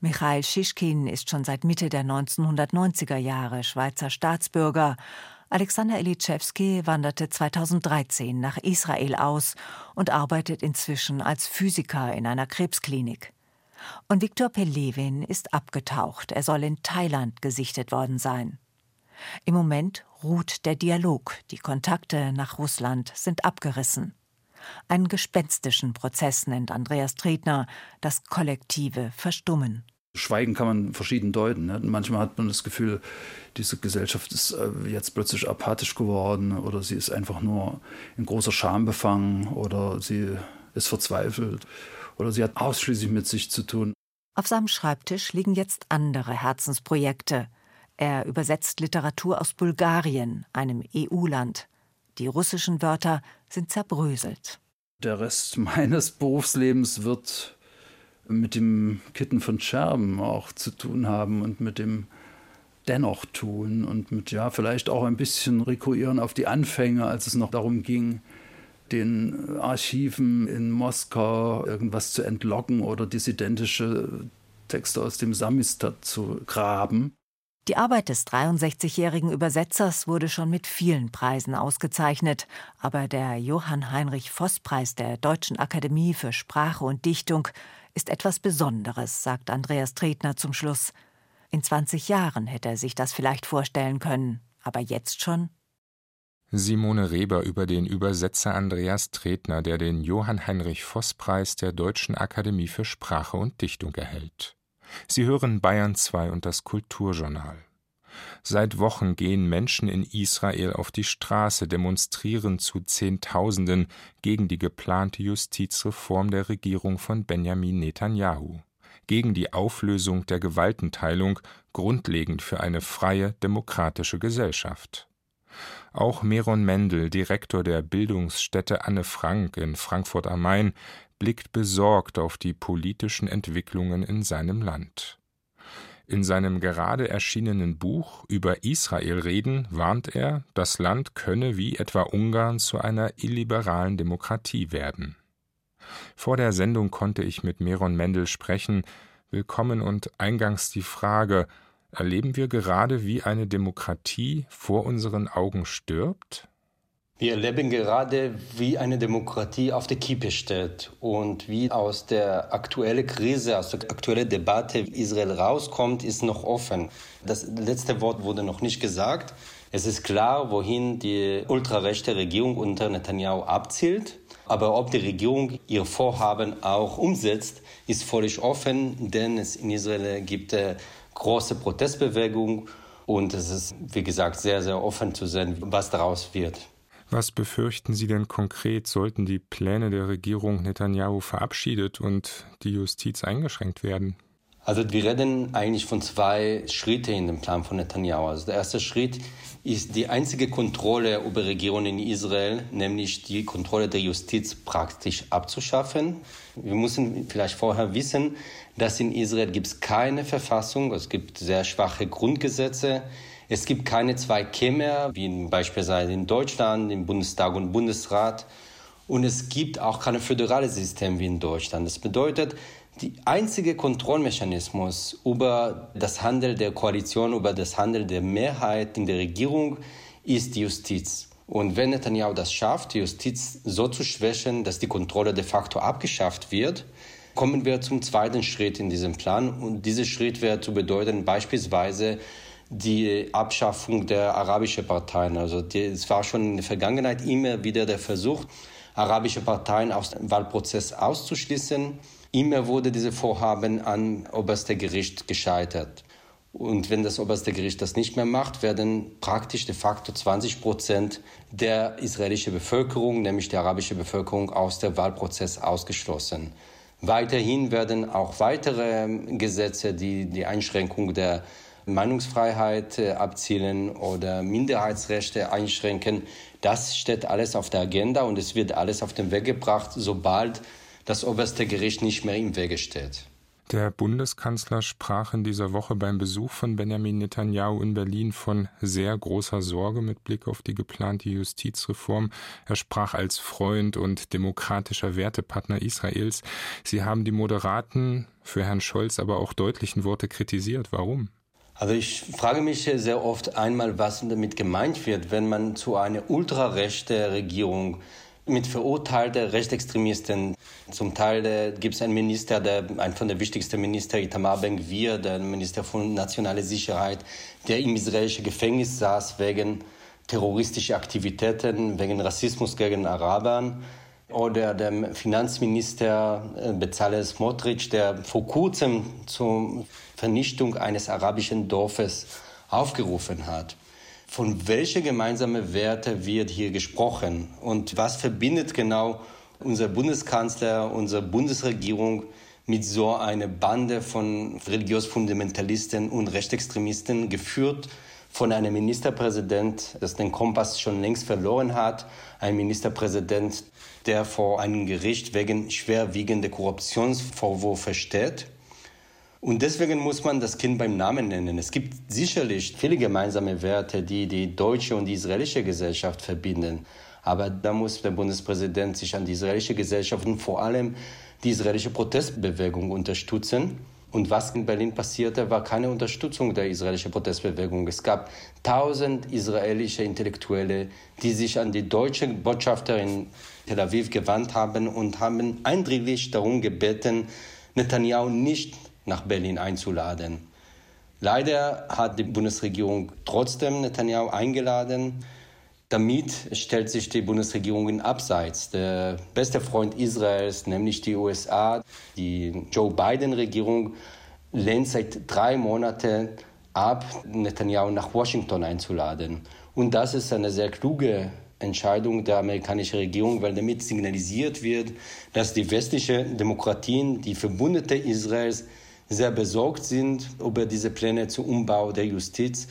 Michail Schischkin ist schon seit Mitte der 1990er Jahre Schweizer Staatsbürger. Alexander Elitschewski wanderte 2013 nach Israel aus und arbeitet inzwischen als Physiker in einer Krebsklinik. Und Viktor Pelewin ist abgetaucht. Er soll in Thailand gesichtet worden sein. Im Moment ruht der Dialog, die Kontakte nach Russland sind abgerissen. Einen gespenstischen Prozess nennt Andreas Tretner das kollektive Verstummen. Schweigen kann man verschieden deuten. Ne? Manchmal hat man das Gefühl, diese Gesellschaft ist äh, jetzt plötzlich apathisch geworden oder sie ist einfach nur in großer Scham befangen oder sie ist verzweifelt oder sie hat ausschließlich mit sich zu tun. Auf seinem Schreibtisch liegen jetzt andere Herzensprojekte. Er übersetzt Literatur aus Bulgarien, einem EU-Land. Die russischen Wörter sind zerbröselt. Der Rest meines Berufslebens wird mit dem Kitten von Scherben auch zu tun haben und mit dem dennoch tun und mit ja vielleicht auch ein bisschen rekurrieren auf die Anfänge, als es noch darum ging, den Archiven in Moskau irgendwas zu entlocken oder dissidentische Texte aus dem Samistat zu graben. Die Arbeit des 63-jährigen Übersetzers wurde schon mit vielen Preisen ausgezeichnet, aber der Johann Heinrich Voss Preis der Deutschen Akademie für Sprache und Dichtung ist etwas Besonderes, sagt Andreas Tretner zum Schluss. In 20 Jahren hätte er sich das vielleicht vorstellen können, aber jetzt schon? Simone Reber über den Übersetzer Andreas Tretner, der den Johann Heinrich Voss Preis der Deutschen Akademie für Sprache und Dichtung erhält. Sie hören Bayern 2 und das Kulturjournal. Seit Wochen gehen Menschen in Israel auf die Straße, demonstrieren zu Zehntausenden gegen die geplante Justizreform der Regierung von Benjamin Netanyahu, gegen die Auflösung der Gewaltenteilung, grundlegend für eine freie, demokratische Gesellschaft. Auch Meron Mendel, Direktor der Bildungsstätte Anne Frank in Frankfurt am Main, blickt besorgt auf die politischen Entwicklungen in seinem Land. In seinem gerade erschienenen Buch über Israel reden warnt er, das Land könne wie etwa Ungarn zu einer illiberalen Demokratie werden. Vor der Sendung konnte ich mit Meron Mendel sprechen. Willkommen und eingangs die Frage: Erleben wir gerade, wie eine Demokratie vor unseren Augen stirbt? Wir erleben gerade, wie eine Demokratie auf der Kippe steht und wie aus der aktuellen Krise, aus der aktuellen Debatte Israel rauskommt, ist noch offen. Das letzte Wort wurde noch nicht gesagt. Es ist klar, wohin die ultrarechte Regierung unter Netanyahu abzielt. Aber ob die Regierung ihr Vorhaben auch umsetzt, ist völlig offen, denn es in Israel gibt eine große Protestbewegung und es ist, wie gesagt, sehr, sehr offen zu sehen, was daraus wird. Was befürchten Sie denn konkret, sollten die Pläne der Regierung Netanyahu verabschiedet und die Justiz eingeschränkt werden? Also wir reden eigentlich von zwei Schritten in dem Plan von Netanyahu. Also der erste Schritt ist die einzige Kontrolle über Regierungen in Israel, nämlich die Kontrolle der Justiz praktisch abzuschaffen. Wir müssen vielleicht vorher wissen, dass in Israel gibt es keine Verfassung, es gibt sehr schwache Grundgesetze. Es gibt keine zwei Kämmer, wie beispielsweise in Deutschland, im Bundestag und Bundesrat. Und es gibt auch kein föderales System wie in Deutschland. Das bedeutet, der einzige Kontrollmechanismus über das Handeln der Koalition, über das Handeln der Mehrheit in der Regierung ist die Justiz. Und wenn Netanyahu das schafft, die Justiz so zu schwächen, dass die Kontrolle de facto abgeschafft wird, kommen wir zum zweiten Schritt in diesem Plan. Und dieser Schritt wird zu bedeuten, beispielsweise die Abschaffung der arabischen Parteien. Also die, es war schon in der Vergangenheit immer wieder der Versuch, arabische Parteien aus dem Wahlprozess auszuschließen. Immer wurde diese Vorhaben an oberste Gericht gescheitert. Und wenn das oberste Gericht das nicht mehr macht, werden praktisch de facto 20 Prozent der israelischen Bevölkerung, nämlich der arabischen Bevölkerung, aus dem Wahlprozess ausgeschlossen. Weiterhin werden auch weitere Gesetze, die die Einschränkung der Meinungsfreiheit äh, abzielen oder Minderheitsrechte einschränken. Das steht alles auf der Agenda und es wird alles auf den Weg gebracht, sobald das oberste Gericht nicht mehr im Wege steht. Der Bundeskanzler sprach in dieser Woche beim Besuch von Benjamin Netanyahu in Berlin von sehr großer Sorge mit Blick auf die geplante Justizreform. Er sprach als Freund und demokratischer Wertepartner Israels. Sie haben die moderaten, für Herrn Scholz aber auch deutlichen Worte kritisiert. Warum? Also ich frage mich sehr oft einmal, was damit gemeint wird, wenn man zu einer ultrarechten Regierung mit verurteilten Rechtsextremisten, zum Teil gibt es einen Minister, der, ein von der wichtigsten Minister, Itamar Ben-Gvir, der Minister von nationaler Sicherheit, der im israelischen Gefängnis saß wegen terroristischer Aktivitäten, wegen Rassismus gegen Arabern. Oder dem Finanzminister äh, Bezalel Smotrich, der vor kurzem zur Vernichtung eines arabischen Dorfes aufgerufen hat. Von welchen gemeinsamen Werte wird hier gesprochen und was verbindet genau unser Bundeskanzler, unsere Bundesregierung mit so einer Bande von Religionsfundamentalisten und Rechtsextremisten geführt von einem Ministerpräsident, das den Kompass schon längst verloren hat, ein Ministerpräsident, der vor einem Gericht wegen schwerwiegender Korruptionsvorwürfe steht. Und deswegen muss man das Kind beim Namen nennen. Es gibt sicherlich viele gemeinsame Werte, die die deutsche und die israelische Gesellschaft verbinden. Aber da muss der Bundespräsident sich an die israelische Gesellschaft und vor allem die israelische Protestbewegung unterstützen. Und was in Berlin passierte, war keine Unterstützung der israelischen Protestbewegung. Es gab tausend israelische Intellektuelle, die sich an die deutsche Botschafterin Tel Aviv gewandt haben und haben eindringlich darum gebeten, Netanyahu nicht nach Berlin einzuladen. Leider hat die Bundesregierung trotzdem Netanyahu eingeladen. Damit stellt sich die Bundesregierung in Abseits. Der beste Freund Israels, nämlich die USA, die Joe Biden-Regierung, lehnt seit drei Monaten ab, Netanyahu nach Washington einzuladen. Und das ist eine sehr kluge Entscheidung der amerikanischen Regierung, weil damit signalisiert wird, dass die westlichen Demokratien, die Verbündete Israels, sehr besorgt sind über diese Pläne zum Umbau der Justiz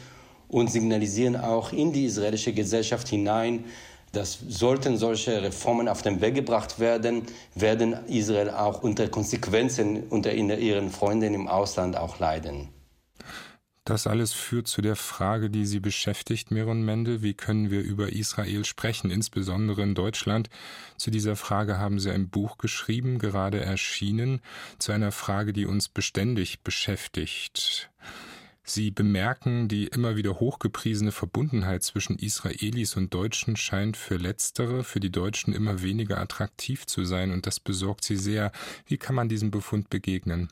und signalisieren auch in die israelische Gesellschaft hinein, dass sollten solche Reformen auf den Weg gebracht werden, werden Israel auch unter Konsequenzen unter ihren Freunden im Ausland auch leiden. Das alles führt zu der Frage, die Sie beschäftigt, Miron Mendel. Wie können wir über Israel sprechen, insbesondere in Deutschland? Zu dieser Frage haben Sie ein Buch geschrieben, gerade erschienen, zu einer Frage, die uns beständig beschäftigt. Sie bemerken, die immer wieder hochgepriesene Verbundenheit zwischen Israelis und Deutschen scheint für Letztere, für die Deutschen immer weniger attraktiv zu sein und das besorgt Sie sehr. Wie kann man diesem Befund begegnen?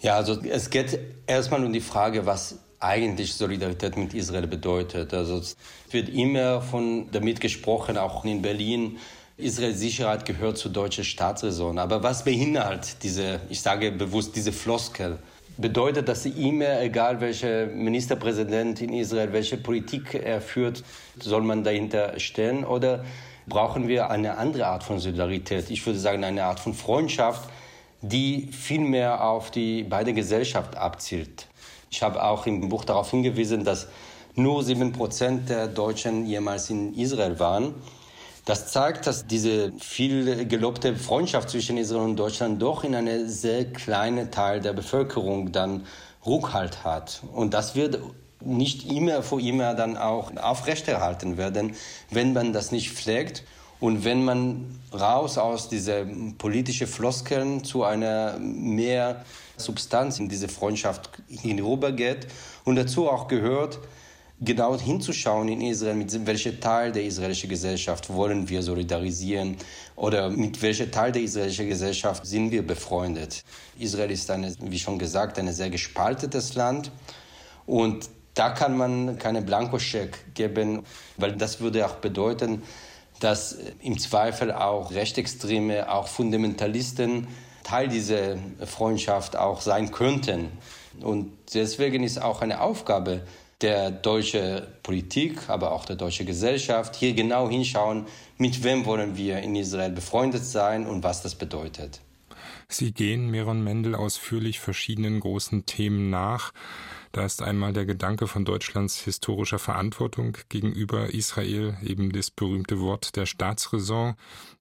Ja, also es geht erstmal um die Frage, was eigentlich Solidarität mit Israel bedeutet. Also es wird immer von damit gesprochen, auch in Berlin, Israels Sicherheit gehört zur deutschen Staatsräson. Aber was behindert diese, ich sage bewusst, diese Floskel? Bedeutet, dass sie immer, egal welcher Ministerpräsident in Israel, welche Politik er führt, soll man dahinter stehen? Oder brauchen wir eine andere Art von Solidarität? Ich würde sagen, eine Art von Freundschaft, die viel mehr auf die beide Gesellschaft abzielt. Ich habe auch im Buch darauf hingewiesen, dass nur sieben Prozent der Deutschen jemals in Israel waren. Das zeigt, dass diese viel gelobte Freundschaft zwischen Israel und Deutschland doch in einem sehr kleinen Teil der Bevölkerung dann Rückhalt hat. Und das wird nicht immer vor immer dann auch aufrechterhalten werden, wenn man das nicht pflegt. Und wenn man raus aus dieser politischen Floskeln zu einer mehr Substanz in diese Freundschaft hinübergeht und dazu auch gehört, genau hinzuschauen in Israel, mit welchem Teil der israelischen Gesellschaft wollen wir solidarisieren oder mit welchem Teil der israelischen Gesellschaft sind wir befreundet. Israel ist, eine, wie schon gesagt, ein sehr gespaltetes Land und da kann man keine Blankoscheck geben, weil das würde auch bedeuten, dass im Zweifel auch Rechtsextreme, auch Fundamentalisten Teil dieser Freundschaft auch sein könnten. Und deswegen ist auch eine Aufgabe der deutschen Politik, aber auch der deutschen Gesellschaft, hier genau hinschauen, mit wem wollen wir in Israel befreundet sein und was das bedeutet. Sie gehen, Meron Mendel, ausführlich verschiedenen großen Themen nach. Da ist einmal der Gedanke von Deutschlands historischer Verantwortung gegenüber Israel, eben das berühmte Wort der Staatsräson,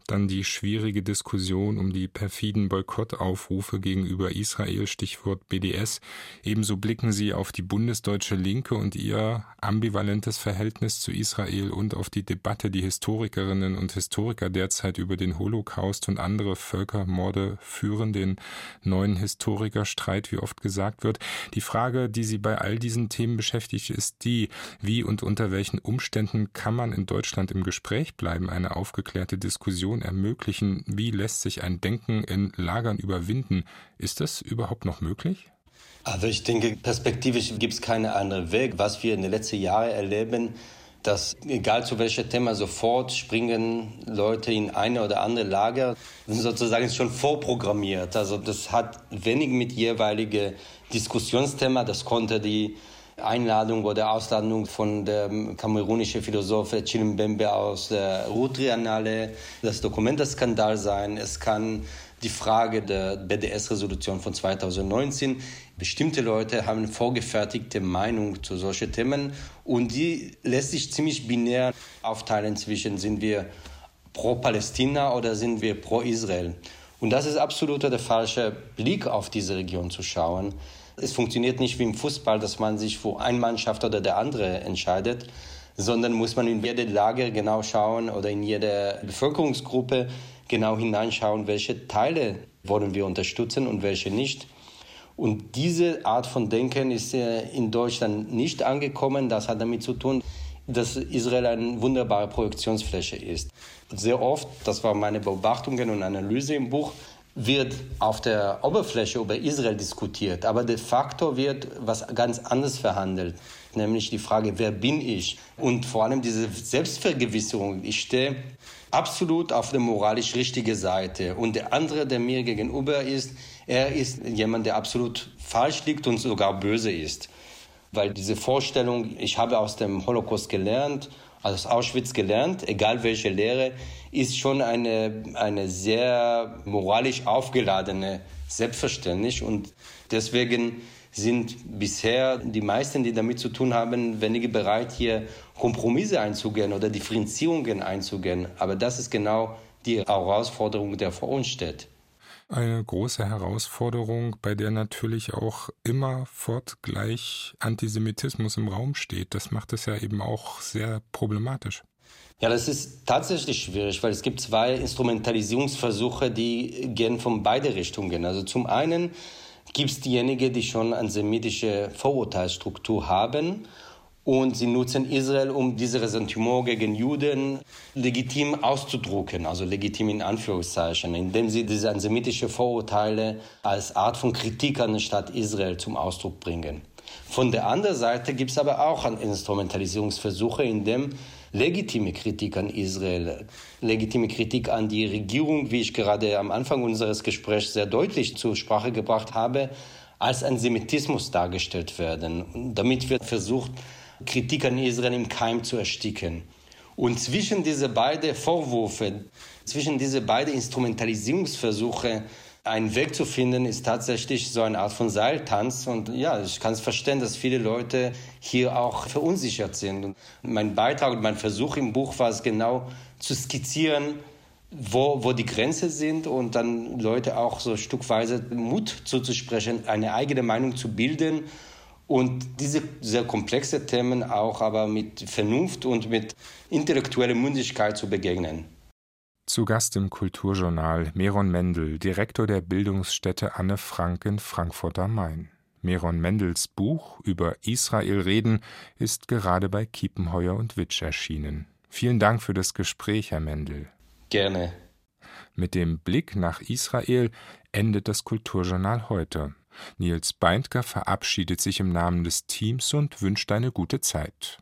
dann die schwierige Diskussion um die perfiden Boykottaufrufe gegenüber Israel, Stichwort BDS. Ebenso blicken sie auf die bundesdeutsche Linke und ihr ambivalentes Verhältnis zu Israel und auf die Debatte, die Historikerinnen und Historiker derzeit über den Holocaust und andere Völkermorde führen, den neuen Historikerstreit, wie oft gesagt wird. Die Frage, die sie bei all diesen Themen beschäftigt, ist die, wie und unter welchen Umständen kann man in Deutschland im Gespräch bleiben, eine aufgeklärte Diskussion ermöglichen, wie lässt sich ein Denken in Lagern überwinden. Ist das überhaupt noch möglich? Also ich denke, perspektivisch gibt es keinen anderen Weg. Was wir in den letzten Jahren erleben, dass egal zu welchem Thema sofort springen Leute in eine oder andere Lager, sozusagen schon vorprogrammiert. Also das hat wenig mit jeweiligen Diskussionsthema, das konnte die Einladung oder Ausladung von dem kamerunischen Philosoph Chimbembe aus der Ruhr-Triennale, das Dokumentenskandal sein. Es kann die Frage der BDS-Resolution von 2019. Bestimmte Leute haben vorgefertigte Meinung zu solchen Themen und die lässt sich ziemlich binär aufteilen zwischen sind wir pro Palästina oder sind wir pro Israel. Und das ist absolut der falsche Blick auf diese Region zu schauen. Es funktioniert nicht wie im Fußball, dass man sich für eine Mannschaft oder der andere entscheidet, sondern muss man in jede Lage genau schauen oder in jede Bevölkerungsgruppe genau hineinschauen, welche Teile wollen wir unterstützen und welche nicht. Und diese Art von Denken ist in Deutschland nicht angekommen. Das hat damit zu tun, dass Israel eine wunderbare Projektionsfläche ist. Sehr oft, das war meine Beobachtungen und Analyse im Buch, wird auf der Oberfläche über Israel diskutiert, aber de facto wird was ganz anderes verhandelt, nämlich die Frage, wer bin ich? Und vor allem diese Selbstvergewisserung. Ich stehe absolut auf der moralisch richtigen Seite und der andere, der mir gegenüber ist, er ist jemand, der absolut falsch liegt und sogar böse ist. Weil diese Vorstellung, ich habe aus dem Holocaust gelernt aus Auschwitz gelernt, egal welche Lehre, ist schon eine, eine sehr moralisch aufgeladene Selbstverständnis. Und deswegen sind bisher die meisten, die damit zu tun haben, weniger bereit, hier Kompromisse einzugehen oder Differenzierungen einzugehen. Aber das ist genau die Herausforderung, der vor uns steht. Eine große Herausforderung, bei der natürlich auch immer fortgleich Antisemitismus im Raum steht. Das macht es ja eben auch sehr problematisch. Ja, das ist tatsächlich schwierig, weil es gibt zwei Instrumentalisierungsversuche, die gehen von beide Richtungen. Also zum einen gibt es diejenigen, die schon antisemitische Vorurteilsstruktur haben und sie nutzen Israel, um diese Ressentiment gegen Juden legitim auszudrucken, also legitim in Anführungszeichen, indem sie diese antisemitischen Vorurteile als Art von Kritik an den Staat Israel zum Ausdruck bringen. Von der anderen Seite gibt es aber auch Instrumentalisierungsversuche, in dem legitime Kritik an Israel, legitime Kritik an die Regierung, wie ich gerade am Anfang unseres Gesprächs sehr deutlich zur Sprache gebracht habe, als Antisemitismus dargestellt werden. Und damit wird versucht, Kritik an Israel im Keim zu ersticken. Und zwischen diese beiden Vorwürfe, zwischen diese beiden Instrumentalisierungsversuche, einen Weg zu finden, ist tatsächlich so eine Art von Seiltanz. Und ja, ich kann es verstehen, dass viele Leute hier auch verunsichert sind. Und mein Beitrag und mein Versuch im Buch war es genau zu skizzieren, wo, wo die Grenzen sind und dann Leute auch so stückweise Mut zuzusprechen, eine eigene Meinung zu bilden und diese sehr komplexe Themen auch aber mit Vernunft und mit intellektueller Mündigkeit zu begegnen. Zu Gast im Kulturjournal Meron Mendel, Direktor der Bildungsstätte Anne Frank in Frankfurt am Main. Meron Mendels Buch über Israel reden ist gerade bei Kiepenheuer und Witsch erschienen. Vielen Dank für das Gespräch, Herr Mendel. Gerne. Mit dem Blick nach Israel endet das Kulturjournal heute. Nils Beindker verabschiedet sich im Namen des Teams und wünscht eine gute Zeit.